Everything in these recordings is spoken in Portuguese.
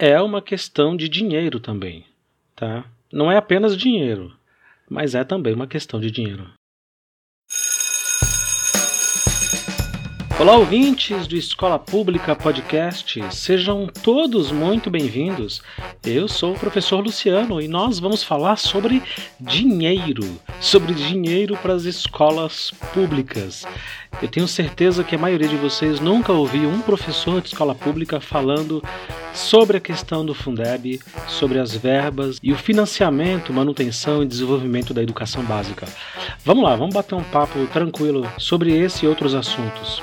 é uma questão de dinheiro também, tá? Não é apenas dinheiro, mas é também uma questão de dinheiro. Olá, ouvintes do Escola Pública Podcast, sejam todos muito bem-vindos. Eu sou o professor Luciano e nós vamos falar sobre dinheiro, sobre dinheiro para as escolas públicas. Eu tenho certeza que a maioria de vocês nunca ouviu um professor de escola pública falando sobre a questão do Fundeb, sobre as verbas e o financiamento, manutenção e desenvolvimento da educação básica. Vamos lá, vamos bater um papo tranquilo sobre esse e outros assuntos.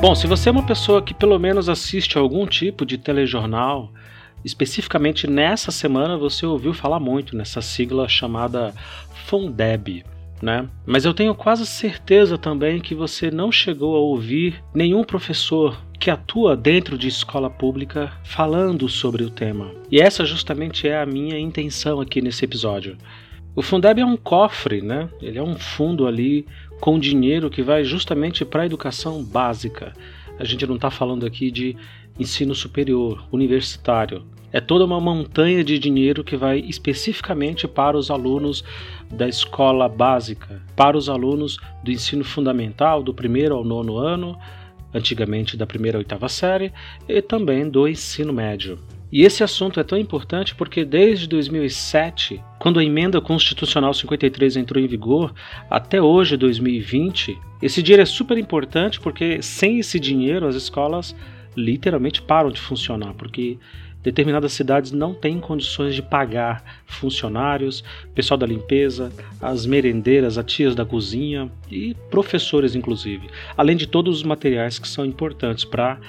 Bom, se você é uma pessoa que pelo menos assiste algum tipo de telejornal, especificamente nessa semana você ouviu falar muito nessa sigla chamada Fundeb. Né? Mas eu tenho quase certeza também que você não chegou a ouvir nenhum professor que atua dentro de escola pública falando sobre o tema. E essa justamente é a minha intenção aqui nesse episódio. O Fundeb é um cofre, né? Ele é um fundo ali com dinheiro que vai justamente para a educação básica. A gente não está falando aqui de ensino superior, universitário. É toda uma montanha de dinheiro que vai especificamente para os alunos da escola básica, para os alunos do ensino fundamental, do primeiro ao nono ano, antigamente da primeira à oitava série, e também do ensino médio. E esse assunto é tão importante porque desde 2007, quando a emenda constitucional 53 entrou em vigor, até hoje, 2020, esse dinheiro é super importante porque sem esse dinheiro as escolas literalmente param de funcionar, porque determinadas cidades não têm condições de pagar funcionários, pessoal da limpeza, as merendeiras, as tias da cozinha e professores, inclusive, além de todos os materiais que são importantes para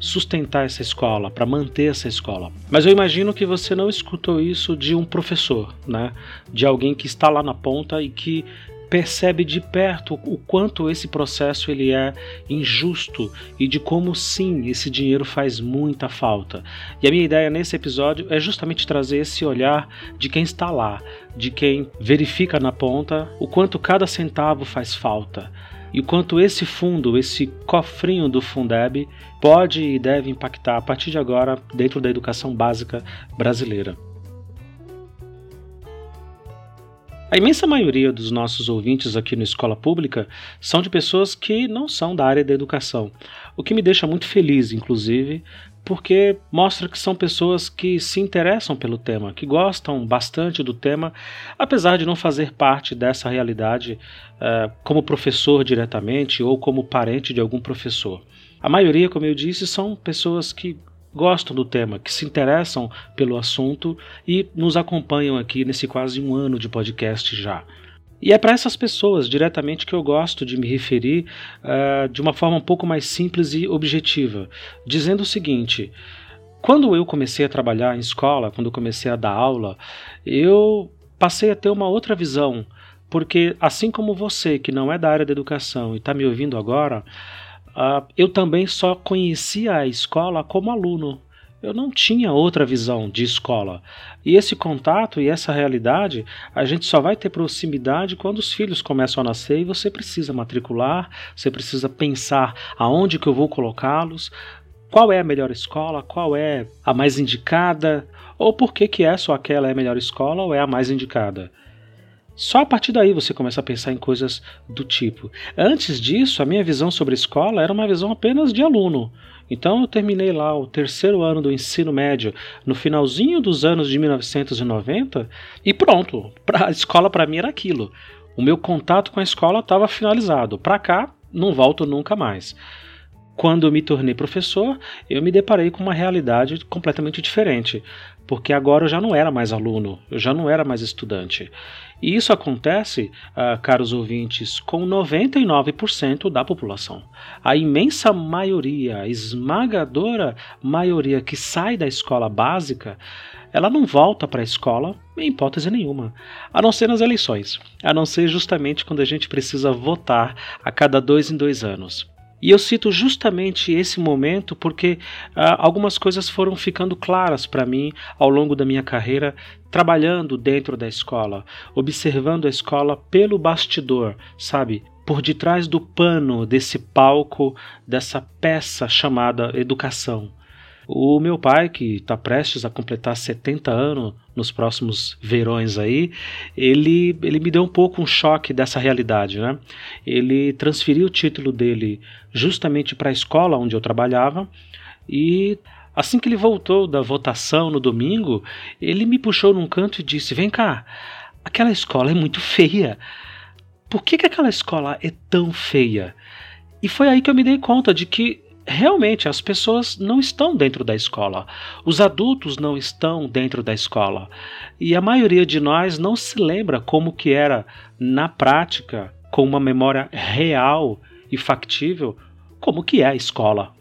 sustentar essa escola, para manter essa escola. Mas eu imagino que você não escutou isso de um professor, né? De alguém que está lá na ponta e que percebe de perto o quanto esse processo ele é injusto e de como sim esse dinheiro faz muita falta. E a minha ideia nesse episódio é justamente trazer esse olhar de quem está lá, de quem verifica na ponta o quanto cada centavo faz falta e o quanto esse fundo, esse cofrinho do Fundeb, pode e deve impactar a partir de agora dentro da educação básica brasileira. A imensa maioria dos nossos ouvintes aqui no Escola Pública são de pessoas que não são da área da educação, o que me deixa muito feliz, inclusive, porque mostra que são pessoas que se interessam pelo tema, que gostam bastante do tema, apesar de não fazer parte dessa realidade uh, como professor diretamente ou como parente de algum professor. A maioria, como eu disse, são pessoas que gostam do tema, que se interessam pelo assunto e nos acompanham aqui nesse quase um ano de podcast já. E é para essas pessoas diretamente que eu gosto de me referir uh, de uma forma um pouco mais simples e objetiva, dizendo o seguinte: quando eu comecei a trabalhar em escola, quando eu comecei a dar aula, eu passei a ter uma outra visão, porque assim como você que não é da área da educação e está me ouvindo agora, uh, eu também só conhecia a escola como aluno eu não tinha outra visão de escola. E esse contato e essa realidade, a gente só vai ter proximidade quando os filhos começam a nascer e você precisa matricular, você precisa pensar aonde que eu vou colocá-los, qual é a melhor escola, qual é a mais indicada, ou por que que é só aquela é a melhor escola ou é a mais indicada. Só a partir daí você começa a pensar em coisas do tipo. Antes disso, a minha visão sobre escola era uma visão apenas de aluno. Então eu terminei lá o terceiro ano do ensino médio no finalzinho dos anos de 1990 e pronto, a escola para mim era aquilo. O meu contato com a escola estava finalizado. Para cá, não volto nunca mais. Quando eu me tornei professor, eu me deparei com uma realidade completamente diferente, porque agora eu já não era mais aluno, eu já não era mais estudante. E isso acontece, uh, caros ouvintes, com 99% da população. A imensa maioria, a esmagadora maioria que sai da escola básica, ela não volta para a escola em hipótese nenhuma, a não ser nas eleições, a não ser justamente quando a gente precisa votar a cada dois em dois anos. E eu cito justamente esse momento porque uh, algumas coisas foram ficando claras para mim ao longo da minha carreira trabalhando dentro da escola, observando a escola pelo bastidor, sabe? por detrás do pano desse palco, dessa peça chamada educação. O meu pai, que está prestes a completar 70 anos nos próximos verões aí, ele, ele me deu um pouco um choque dessa realidade. Né? Ele transferiu o título dele justamente para a escola onde eu trabalhava e assim que ele voltou da votação no domingo, ele me puxou num canto e disse: Vem cá, aquela escola é muito feia. Por que, que aquela escola é tão feia? E foi aí que eu me dei conta de que realmente as pessoas não estão dentro da escola. Os adultos não estão dentro da escola. E a maioria de nós não se lembra como que era na prática, com uma memória real e factível, como que é a escola.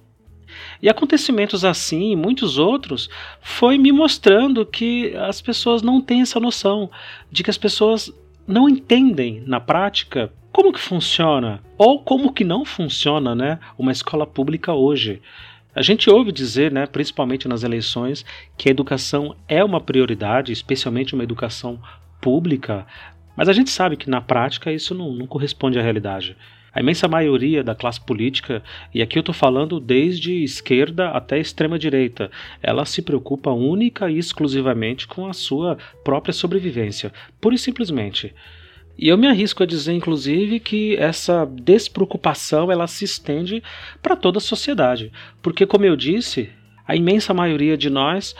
E acontecimentos assim e muitos outros foi me mostrando que as pessoas não têm essa noção de que as pessoas não entendem na prática como que funciona ou como que não funciona, né, uma escola pública hoje. A gente ouve dizer, né, principalmente nas eleições, que a educação é uma prioridade, especialmente uma educação pública, mas a gente sabe que na prática isso não, não corresponde à realidade. A imensa maioria da classe política, e aqui eu estou falando desde esquerda até extrema direita, ela se preocupa única e exclusivamente com a sua própria sobrevivência, pura e simplesmente. E eu me arrisco a dizer, inclusive, que essa despreocupação ela se estende para toda a sociedade, porque, como eu disse, a imensa maioria de nós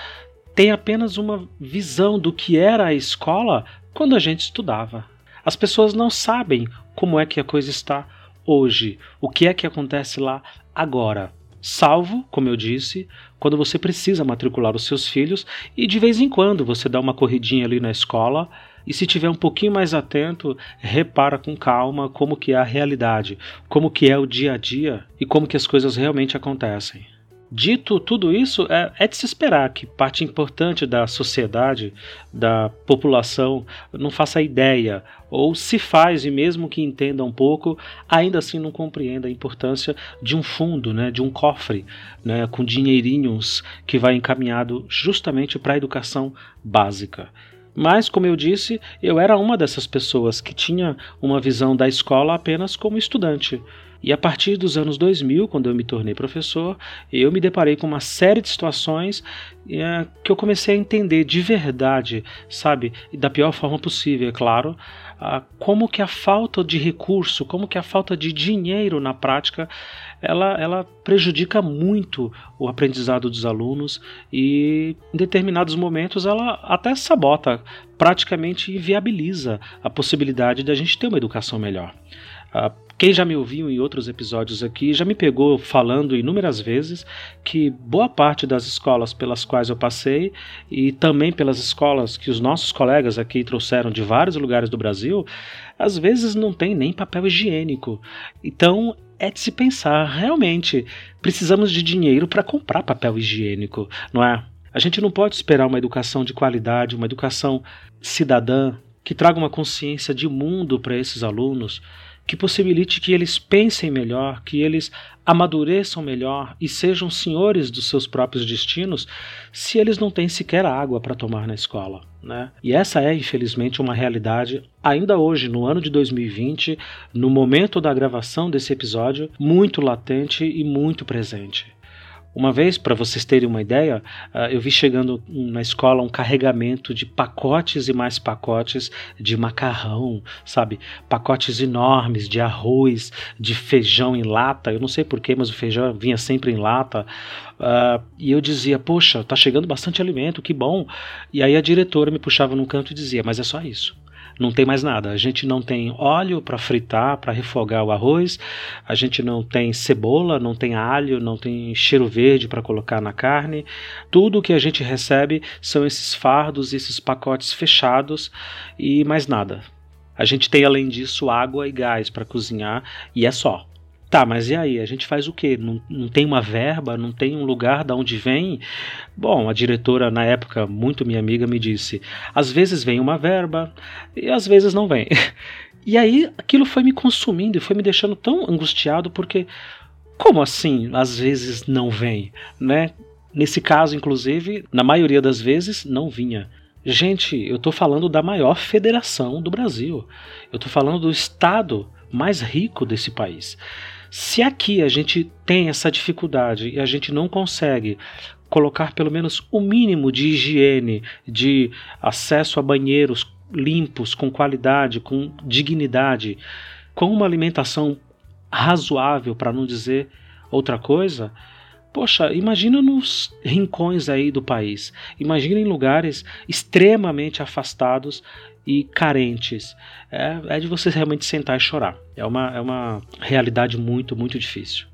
tem apenas uma visão do que era a escola quando a gente estudava. As pessoas não sabem como é que a coisa está hoje, o que é que acontece lá agora. Salvo, como eu disse, quando você precisa matricular os seus filhos e de vez em quando você dá uma corridinha ali na escola e se tiver um pouquinho mais atento, repara com calma como que é a realidade, como que é o dia a dia e como que as coisas realmente acontecem. Dito tudo isso, é, é, de se esperar que parte importante da sociedade, da população, não faça ideia, ou se faz e mesmo que entenda um pouco, ainda assim não compreenda a importância de um fundo, né, de um cofre, né, com dinheirinhos que vai encaminhado justamente para a educação básica. Mas, como eu disse, eu era uma dessas pessoas que tinha uma visão da escola apenas como estudante. E a partir dos anos 2000, quando eu me tornei professor, eu me deparei com uma série de situações é, que eu comecei a entender de verdade, sabe, da pior forma possível, é claro, como que a falta de recurso, como que a falta de dinheiro na prática, ela, ela prejudica muito o aprendizado dos alunos e em determinados momentos ela até sabota, praticamente inviabiliza a possibilidade de a gente ter uma educação melhor. Uh, quem já me ouviu em outros episódios aqui já me pegou falando inúmeras vezes que boa parte das escolas pelas quais eu passei e também pelas escolas que os nossos colegas aqui trouxeram de vários lugares do Brasil, às vezes não tem nem papel higiênico. Então é de se pensar, realmente, precisamos de dinheiro para comprar papel higiênico, não é? A gente não pode esperar uma educação de qualidade, uma educação cidadã que traga uma consciência de mundo para esses alunos que possibilite que eles pensem melhor, que eles amadureçam melhor e sejam senhores dos seus próprios destinos, se eles não têm sequer água para tomar na escola. Né? E essa é, infelizmente, uma realidade ainda hoje, no ano de 2020, no momento da gravação desse episódio, muito latente e muito presente. Uma vez, para vocês terem uma ideia, uh, eu vi chegando na escola um carregamento de pacotes e mais pacotes de macarrão, sabe? Pacotes enormes de arroz, de feijão em lata. Eu não sei porquê, mas o feijão vinha sempre em lata. Uh, e eu dizia, poxa, tá chegando bastante alimento, que bom. E aí a diretora me puxava num canto e dizia, mas é só isso não tem mais nada. A gente não tem óleo para fritar, para refogar o arroz, a gente não tem cebola, não tem alho, não tem cheiro verde para colocar na carne. Tudo que a gente recebe são esses fardos, esses pacotes fechados e mais nada. A gente tem além disso água e gás para cozinhar e é só. Tá, mas e aí? A gente faz o quê? Não, não tem uma verba? Não tem um lugar da onde vem? Bom, a diretora, na época, muito minha amiga, me disse: às vezes vem uma verba e às vezes não vem. E aí aquilo foi me consumindo e foi me deixando tão angustiado porque como assim às vezes não vem, né? Nesse caso, inclusive, na maioria das vezes não vinha. Gente, eu estou falando da maior federação do Brasil. Eu estou falando do estado mais rico desse país. Se aqui a gente tem essa dificuldade e a gente não consegue colocar pelo menos o mínimo de higiene, de acesso a banheiros limpos, com qualidade, com dignidade, com uma alimentação razoável, para não dizer outra coisa, Poxa, imagina nos rincões aí do país. Imagina em lugares extremamente afastados e carentes. É, é de você realmente sentar e chorar. É uma, é uma realidade muito, muito difícil.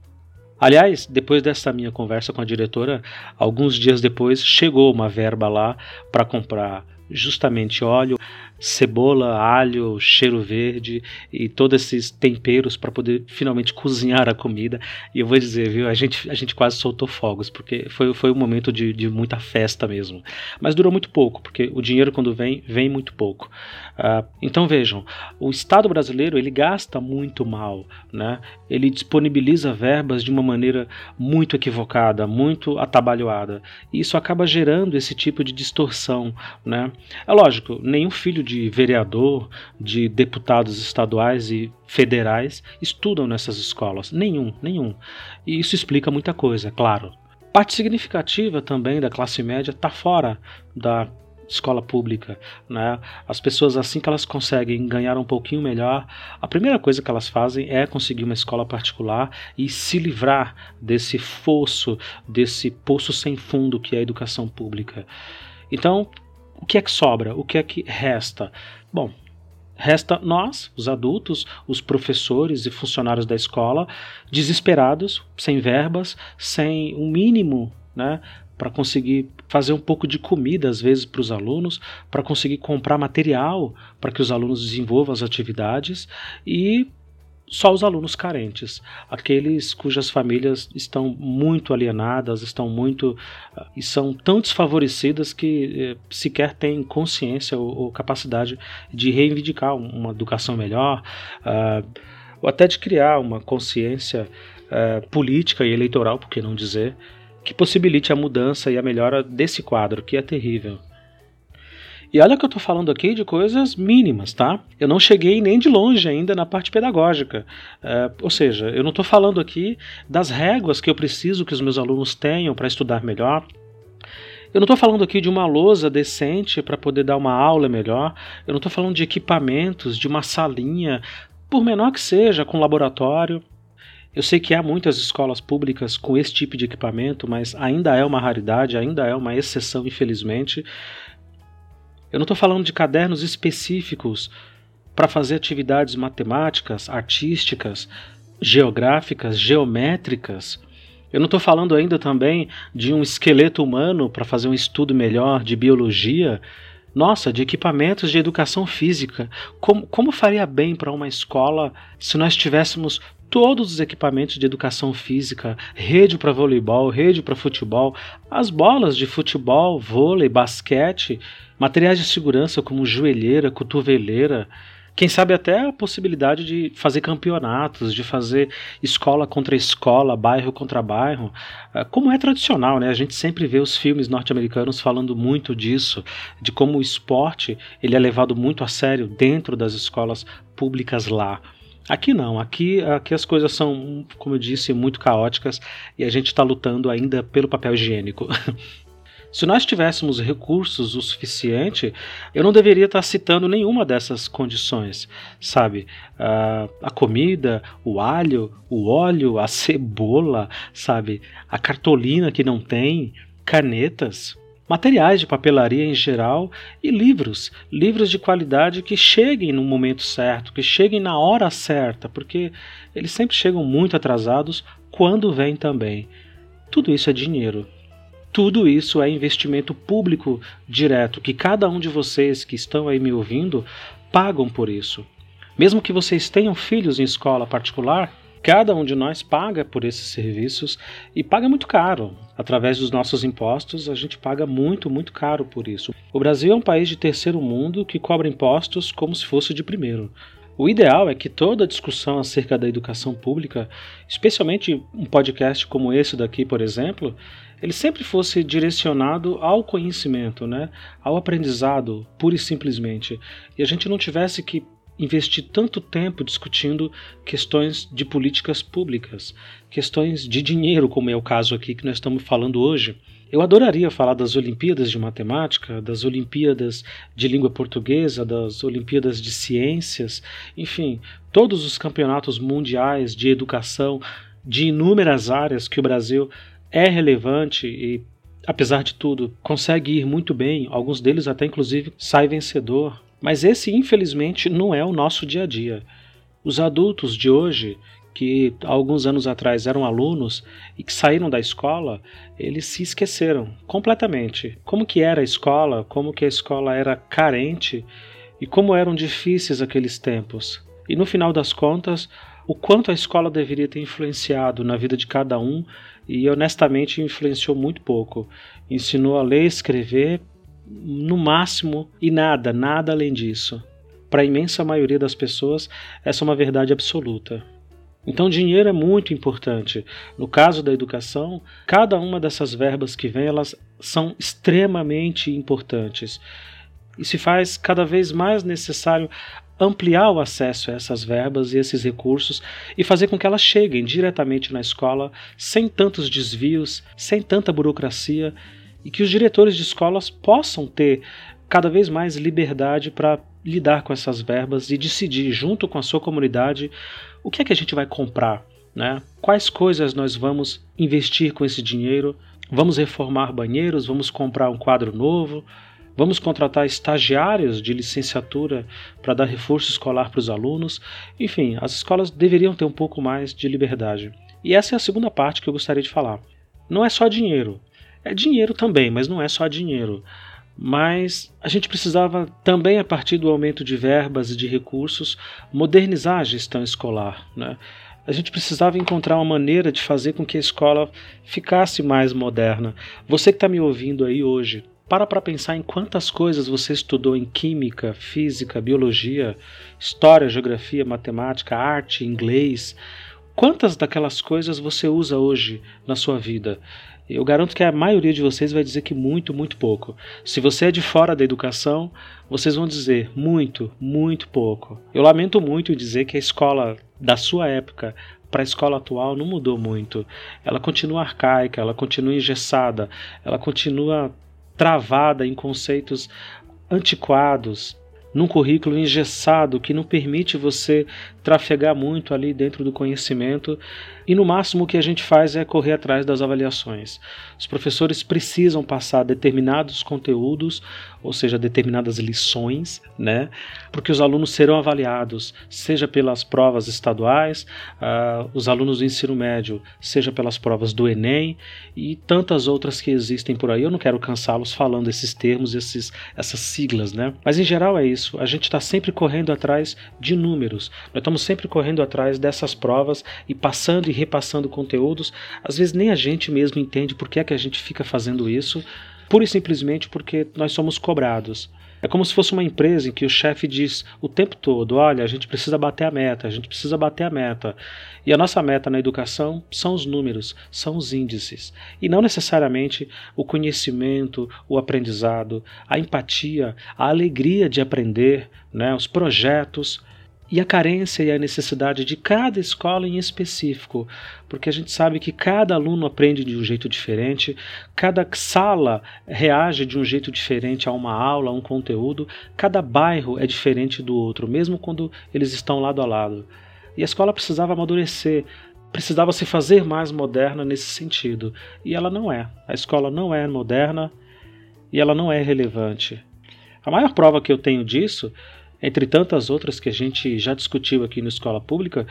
Aliás, depois dessa minha conversa com a diretora, alguns dias depois chegou uma verba lá para comprar justamente óleo, cebola, alho, cheiro verde e todos esses temperos para poder finalmente cozinhar a comida. E eu vou dizer, viu, a gente, a gente quase soltou fogos, porque foi, foi um momento de, de muita festa mesmo. Mas durou muito pouco, porque o dinheiro quando vem, vem muito pouco. Uh, então vejam, o Estado brasileiro ele gasta muito mal, né? ele disponibiliza verbas de uma maneira muito equivocada, muito atabalhoada. E isso acaba gerando esse tipo de distorção. Né? É lógico, nenhum filho de vereador, de deputados estaduais e federais estudam nessas escolas. Nenhum, nenhum. E isso explica muita coisa, claro. Parte significativa também da classe média está fora da escola pública, né? As pessoas assim que elas conseguem ganhar um pouquinho melhor, a primeira coisa que elas fazem é conseguir uma escola particular e se livrar desse fosso, desse poço sem fundo que é a educação pública. Então, o que é que sobra? O que é que resta? Bom, Resta nós, os adultos, os professores e funcionários da escola, desesperados, sem verbas, sem um mínimo né, para conseguir fazer um pouco de comida às vezes para os alunos, para conseguir comprar material para que os alunos desenvolvam as atividades e só os alunos carentes, aqueles cujas famílias estão muito alienadas, estão muito uh, e são tão desfavorecidas que uh, sequer têm consciência ou, ou, capacidade de reivindicar uma educação melhor, uh, ou até de criar uma consciência eh, política e eleitoral, por que não dizer, que possibilite a mudança e a melhora desse quadro, que é terrível. E olha que eu estou falando aqui de coisas mínimas, tá? Eu não cheguei nem de longe ainda na parte pedagógica. É, ou seja, eu não estou falando aqui das réguas que eu preciso que os meus alunos tenham para estudar melhor. Eu não estou falando aqui de uma lousa decente para poder dar uma aula melhor. Eu não estou falando de equipamentos, de uma salinha, por menor que seja, com laboratório. Eu sei que há muitas escolas públicas com esse tipo de equipamento, mas ainda é uma raridade, ainda é uma exceção, infelizmente. Eu não estou falando de cadernos específicos para fazer atividades matemáticas, artísticas, geográficas, geométricas. Eu não estou falando ainda também de um esqueleto humano para fazer um estudo melhor de biologia. Nossa, de equipamentos de educação física. Como, como faria bem para uma escola se nós tivéssemos todos os equipamentos de educação física, rede para voleibol, rede para futebol, as bolas de futebol, vôlei, basquete, materiais de segurança como joelheira, cotoveleira, quem sabe até a possibilidade de fazer campeonatos, de fazer escola contra escola, bairro contra bairro, ah, como é tradicional, né? A gente sempre vê os filmes norte-americanos falando muito disso, de como o esporte ele é levado muito a sério dentro das escolas públicas lá. Aqui não, aqui, aqui as coisas são, como eu disse, muito caóticas e a gente está lutando ainda pelo papel higiênico. Se nós tivéssemos recursos o suficiente, eu não deveria estar citando nenhuma dessas condições, sabe? Uh, a comida, o alho, o óleo, a cebola, sabe? A cartolina que não tem, canetas materiais de papelaria em geral e livros, livros de qualidade que cheguem no momento certo, que cheguem na hora certa, porque eles sempre chegam muito atrasados quando vêm também. Tudo isso é dinheiro. Tudo isso é investimento público direto, que cada um de vocês que estão aí me ouvindo pagam por isso. Mesmo que vocês tenham filhos em escola particular, Cada um de nós paga por esses serviços e paga muito caro. Através dos nossos impostos, a gente paga muito, muito caro por isso. O Brasil é um país de terceiro mundo que cobra impostos como se fosse de primeiro. O ideal é que toda discussão acerca da educação pública, especialmente um podcast como esse daqui, por exemplo, ele sempre fosse direcionado ao conhecimento, né? ao aprendizado, pura e simplesmente. E a gente não tivesse que investir tanto tempo discutindo questões de políticas públicas, questões de dinheiro, como é o caso aqui que nós estamos falando hoje. Eu adoraria falar das Olimpíadas de Matemática, das Olimpíadas de Língua Portuguesa, das Olimpíadas de Ciências, enfim, todos os campeonatos mundiais de educação de inúmeras áreas que o Brasil é relevante e, apesar de tudo, consegue ir muito bem, alguns deles até inclusive sai vencedor. Mas esse, infelizmente, não é o nosso dia a dia. Os adultos de hoje que alguns anos atrás eram alunos e que saíram da escola, eles se esqueceram completamente como que era a escola, como que a escola era carente e como eram difíceis aqueles tempos. E no final das contas, o quanto a escola deveria ter influenciado na vida de cada um e honestamente influenciou muito pouco. Ensinou a ler escrever no máximo e nada, nada além disso. Para a imensa maioria das pessoas, essa é uma verdade absoluta. Então, dinheiro é muito importante. No caso da educação, cada uma dessas verbas que vem, elas são extremamente importantes. E se faz cada vez mais necessário ampliar o acesso a essas verbas e esses recursos e fazer com que elas cheguem diretamente na escola sem tantos desvios, sem tanta burocracia e que os diretores de escolas possam ter cada vez mais liberdade para lidar com essas verbas e decidir junto com a sua comunidade o que é que a gente vai comprar, né? Quais coisas nós vamos investir com esse dinheiro? Vamos reformar banheiros? Vamos comprar um quadro novo? Vamos contratar estagiários de licenciatura para dar reforço escolar para os alunos? Enfim, as escolas deveriam ter um pouco mais de liberdade. E essa é a segunda parte que eu gostaria de falar. Não é só dinheiro. É dinheiro também, mas não é só dinheiro mas a gente precisava também, a partir do aumento de verbas e de recursos, modernizar a gestão escolar. Né? A gente precisava encontrar uma maneira de fazer com que a escola ficasse mais moderna. Você que está me ouvindo aí hoje, para para pensar em quantas coisas você estudou em química, física, biologia, história, geografia, matemática, arte, inglês. Quantas daquelas coisas você usa hoje na sua vida? Eu garanto que a maioria de vocês vai dizer que muito, muito pouco. Se você é de fora da educação, vocês vão dizer muito, muito pouco. Eu lamento muito dizer que a escola da sua época para a escola atual não mudou muito. Ela continua arcaica, ela continua engessada, ela continua travada em conceitos antiquados, num currículo engessado que não permite você trafegar muito ali dentro do conhecimento e no máximo o que a gente faz é correr atrás das avaliações. Os professores precisam passar determinados conteúdos, ou seja, determinadas lições, né? Porque os alunos serão avaliados, seja pelas provas estaduais, uh, os alunos do ensino médio, seja pelas provas do Enem e tantas outras que existem por aí. Eu não quero cansá-los falando esses termos, esses, essas siglas, né? Mas em geral é isso. A gente está sempre correndo atrás de números. Nós estamos sempre correndo atrás dessas provas e passando e repassando conteúdos. Às vezes nem a gente mesmo entende por que é que a gente fica fazendo isso, pura e simplesmente porque nós somos cobrados. É como se fosse uma empresa em que o chefe diz o tempo todo: olha, a gente precisa bater a meta, a gente precisa bater a meta. E a nossa meta na educação são os números, são os índices. E não necessariamente o conhecimento, o aprendizado, a empatia, a alegria de aprender, né, os projetos e a carência e a necessidade de cada escola em específico, porque a gente sabe que cada aluno aprende de um jeito diferente, cada sala reage de um jeito diferente a uma aula, a um conteúdo, cada bairro é diferente do outro, mesmo quando eles estão lado a lado. E a escola precisava amadurecer, precisava se fazer mais moderna nesse sentido, e ela não é. A escola não é moderna e ela não é relevante. A maior prova que eu tenho disso entre tantas outras que a gente já discutiu aqui na escola pública, uh,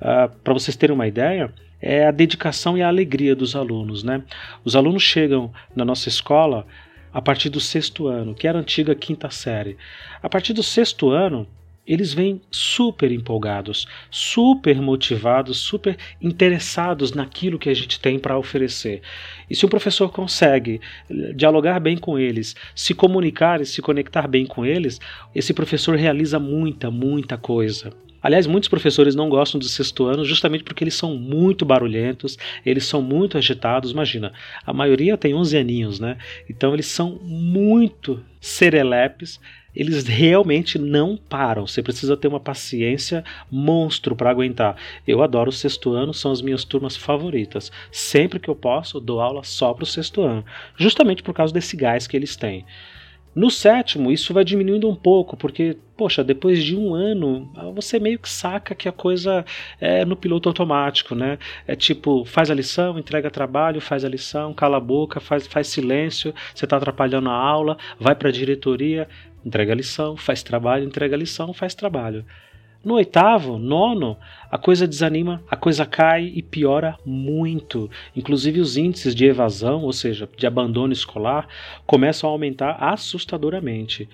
ah, para vocês terem uma ideia, é a dedicação e a alegria dos alunos. Né? Os alunos chegam na nossa escola a partir do sexto ano, que era a antiga quinta série. A partir do sexto ano, eles vêm super empolgados, super motivados, super interessados naquilo que a gente tem para oferecer. E se o professor consegue eh, dialogar bem com eles, se comunicar e se conectar bem com eles, esse professor realiza muita, muita coisa. Aliás, muitos professores não gostam do sexto ano justamente porque eles são muito barulhentos, eles são muito agitados. Imagina, a maioria tem 11 aninhos, né? Então eles são muito serelepes, eles realmente não param. Você precisa ter uma paciência monstro para aguentar. Eu adoro o sexto ano, são as minhas turmas favoritas. Sempre que eu posso, dou aula só para o sexto ano, justamente por causa desse gás que eles têm. No sétimo, isso vai diminuindo um pouco, porque, poxa, depois de um ano, você meio que saca que a coisa é no piloto automático, né? É tipo, faz a lição, entrega trabalho, faz a lição, cala a boca, faz, faz silêncio, você está atrapalhando a aula, vai para a diretoria, entrega lição, faz trabalho, entrega lição, faz trabalho. No oitavo, nono, a coisa desanima, a coisa cai e piora muito. Inclusive os índices de evasão, ou seja, de abandono escolar, começam a aumentar assustadoramente.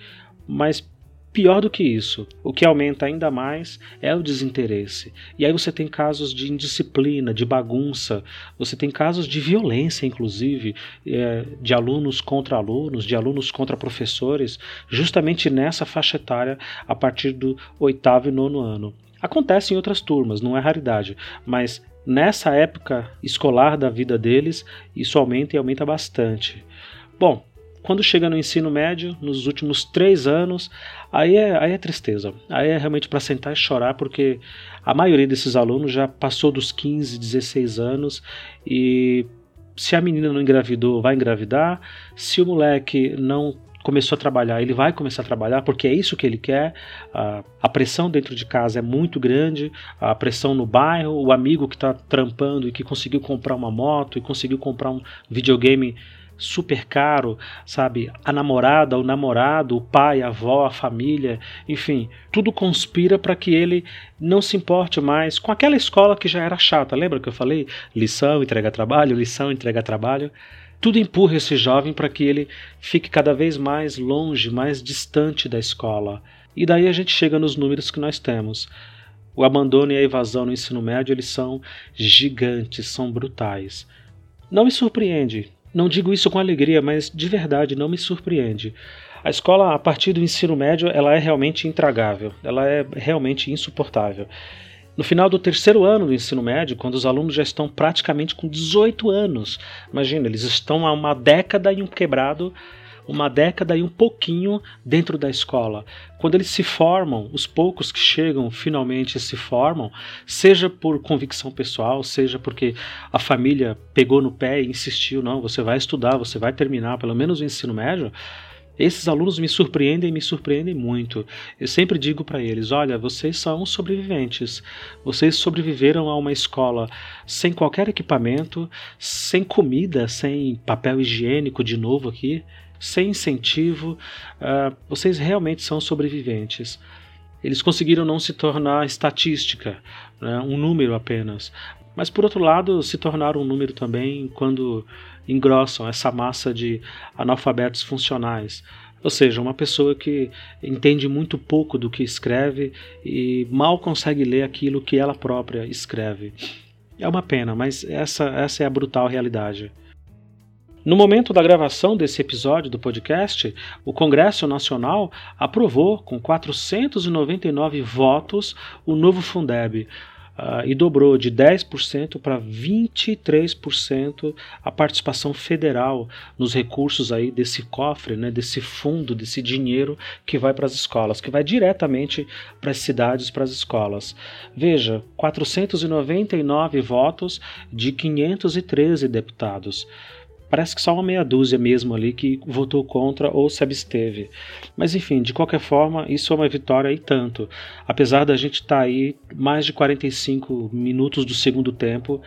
Mas Pior do que isso, o que aumenta ainda mais é o desinteresse. E aí você tem casos de indisciplina, de bagunça, você tem casos de violência, inclusive, é, de alunos contra alunos, de alunos contra professores, justamente nessa faixa etária, a partir do oitavo e nono ano. Acontece em outras turmas, não é raridade, mas nessa época escolar da vida deles, isso aumenta e aumenta bastante. Bom, quando chega no ensino médio, nos últimos três anos, aí é, aí é tristeza. Aí é realmente para sentar e chorar, porque a maioria desses alunos já passou dos 15, 16 anos e se a menina não engravidou, vai engravidar. Se o moleque não começou a trabalhar, ele vai começar a trabalhar porque é isso que ele quer. A, pressão dentro de casa é muito grande, a pressão no bairro, o amigo que está trampando e que conseguiu comprar uma moto e conseguiu comprar um videogame super caro, sabe? A namorada, o namorado, o pai, a avó, a família, enfim, tudo conspira para que ele não se importe mais com aquela escola que já era chata. Lembra que eu falei? Lição, entrega trabalho, lição, entrega trabalho. Tudo empurra esse jovem para que ele fique cada vez mais longe, mais distante da escola. E daí a gente chega nos números que nós temos. O abandono e a evasão no ensino médio eles são gigantes, são brutais. Não me surpreende não digo isso com alegria, mas de verdade não me surpreende. A escola, a partir do ensino médio, ela é realmente intragável, ela é realmente insuportável. No final do terceiro ano do ensino médio, quando os alunos já estão praticamente com 18 anos, imagina, eles estão há uma década e um quebrado uma década e um pouquinho dentro da escola. Quando eles se formam, os poucos que chegam finalmente se formam, seja por convicção pessoal, seja porque a família pegou no pé e insistiu, não, você vai estudar, você vai terminar pelo menos o ensino médio. Esses alunos me surpreendem, me surpreendem muito. Eu sempre digo para eles: olha, vocês são sobreviventes. Vocês sobreviveram a uma escola sem qualquer equipamento, sem comida, sem papel higiênico, de novo aqui sem incentivo, uh, vocês realmente são sobreviventes. Eles conseguiram não se tornar estatística, né, um número apenas. Mas, por outro lado, se tornaram um número também quando engrossam essa massa de analfabetos funcionais. Ou seja, uma pessoa que entende muito pouco do que escreve e mal consegue ler aquilo que ela própria escreve. É uma pena, mas essa, essa é a brutal realidade. No momento da gravação desse episódio do podcast, o Congresso Nacional aprovou, com 499 votos, o novo Fundeb. Uh, e dobrou de 10% para 23% a participação federal nos recursos aí desse cofre, né, desse fundo, desse dinheiro que vai para as escolas, que vai diretamente para as cidades, para as escolas. Veja, 499 votos de 513 deputados. Parece que só uma meia dúzia mesmo ali que votou contra ou se absteve. Mas enfim, de qualquer forma, isso é uma vitória e tanto. Apesar da gente estar tá aí mais de 45 minutos do segundo tempo,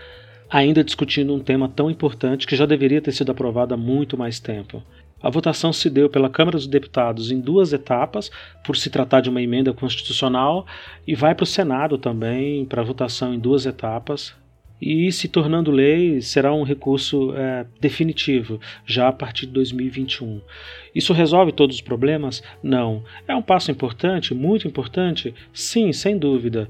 ainda discutindo um tema tão importante que já deveria ter sido aprovado há muito mais tempo. A votação se deu pela Câmara dos Deputados em duas etapas, por se tratar de uma emenda constitucional, e vai para o Senado também para votação em duas etapas, e, se tornando lei, será um recurso é, definitivo já a partir de 2021. Isso resolve todos os problemas? Não. É um passo importante, muito importante? Sim, sem dúvida.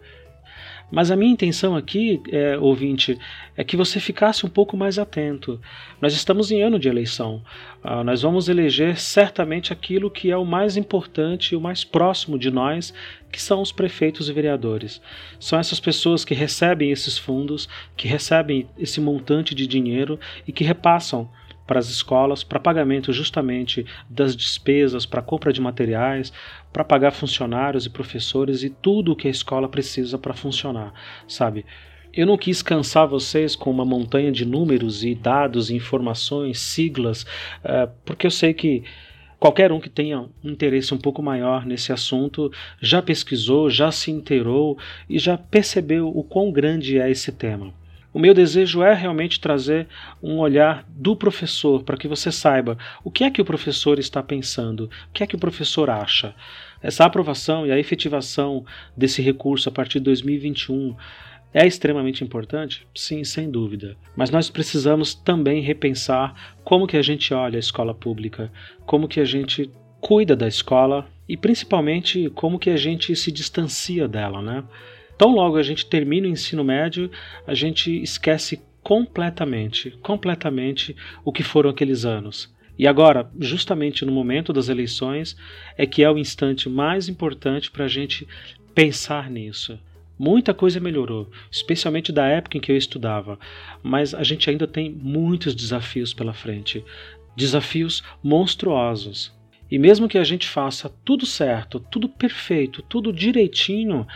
Mas a minha intenção aqui, é, ouvinte, é que você ficasse um pouco mais atento. Nós estamos em ano de eleição. Uh, nós vamos eleger certamente aquilo que é o mais importante o mais próximo de nós, que são os prefeitos e vereadores. São essas pessoas que recebem esses fundos, que recebem esse montante de dinheiro e que repassam para as escolas, para pagamento justamente das despesas, para compra de materiais, para pagar funcionários e professores e tudo o que a escola precisa para funcionar, sabe? Eu não quis cansar vocês com uma montanha de números e dados, informações, siglas, uh, porque eu sei que qualquer um que tenha um interesse um pouco maior nesse assunto já pesquisou, já se inteirou e já percebeu o quão grande é esse tema. O meu desejo é realmente trazer um olhar do professor para que você saiba o que é que o professor está pensando, o que é que o professor acha. Essa aprovação e a efetivação desse recurso a partir de 2021 é extremamente importante? Sim, sem dúvida. Mas nós precisamos também repensar como que a gente olha a escola pública, como que a gente cuida da escola e principalmente como que a gente se distancia dela, né? Tão logo a gente termina o ensino médio, a gente esquece completamente, completamente o que foram aqueles anos. E agora, justamente no momento das eleições, é que é o instante mais importante para a gente pensar nisso. Muita coisa melhorou, especialmente da época em que eu estudava, mas a gente ainda tem muitos desafios pela frente desafios monstruosos. E mesmo que a gente faça tudo certo, tudo perfeito, tudo direitinho,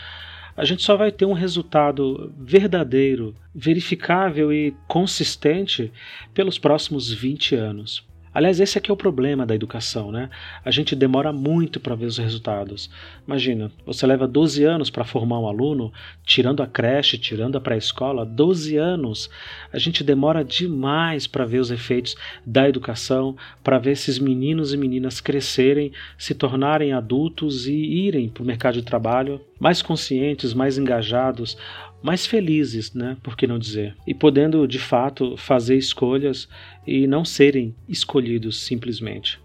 a gente só vai ter um resultado verdadeiro, verificável e consistente pelos próximos 20 anos. Aliás, esse aqui é o problema da educação, né? A gente demora muito para ver os resultados. Imagina, você leva 12 anos para formar um aluno, tirando a creche, tirando a pré-escola, 12 anos. A gente demora demais para ver os efeitos da educação, para ver esses meninos e meninas crescerem, se tornarem adultos e irem para o mercado de trabalho mais conscientes, mais engajados, mais felizes, né? Por que não dizer? E podendo de fato fazer escolhas e não serem escolhidos simplesmente.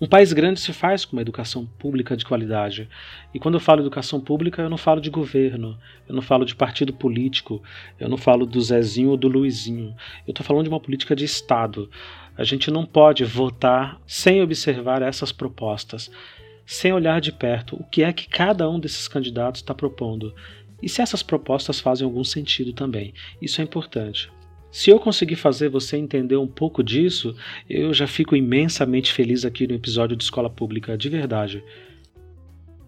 Um país grande se faz com uma educação pública de qualidade. E quando eu falo educação pública, eu não falo de governo, eu não falo de partido político, eu não falo do Zezinho ou do Luizinho. Eu estou falando de uma política de Estado. A gente não pode votar sem observar essas propostas, sem olhar de perto o que é que cada um desses candidatos está propondo e se essas propostas fazem algum sentido também. Isso é importante. Se eu conseguir fazer você entender um pouco disso, eu já fico imensamente feliz aqui no episódio de Escola Pública, de verdade.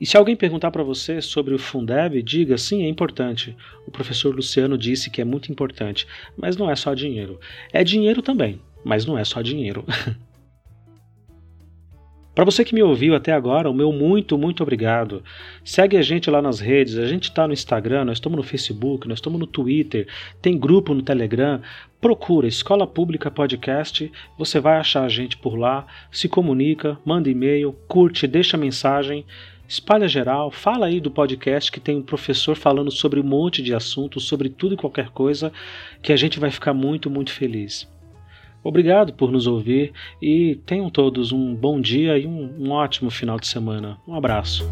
E se alguém perguntar para você sobre o Fundeb, diga sim, é importante. O professor Luciano disse que é muito importante, mas não é só dinheiro. É dinheiro também, mas não é só dinheiro. Para você que me ouviu até agora, o meu muito, muito obrigado. Segue a gente lá nas redes, a gente está no Instagram, nós estamos no Facebook, nós estamos no Twitter, tem grupo no Telegram. Procura Escola Pública Podcast, você vai achar a gente por lá, se comunica, manda e-mail, curte, deixa mensagem, espalha geral, fala aí do podcast que tem um professor falando sobre um monte de assuntos, sobre tudo e qualquer coisa, que a gente vai ficar muito, muito feliz. Obrigado por nos ouvir e tenham todos um bom dia e um, um ótimo final de semana. Um abraço.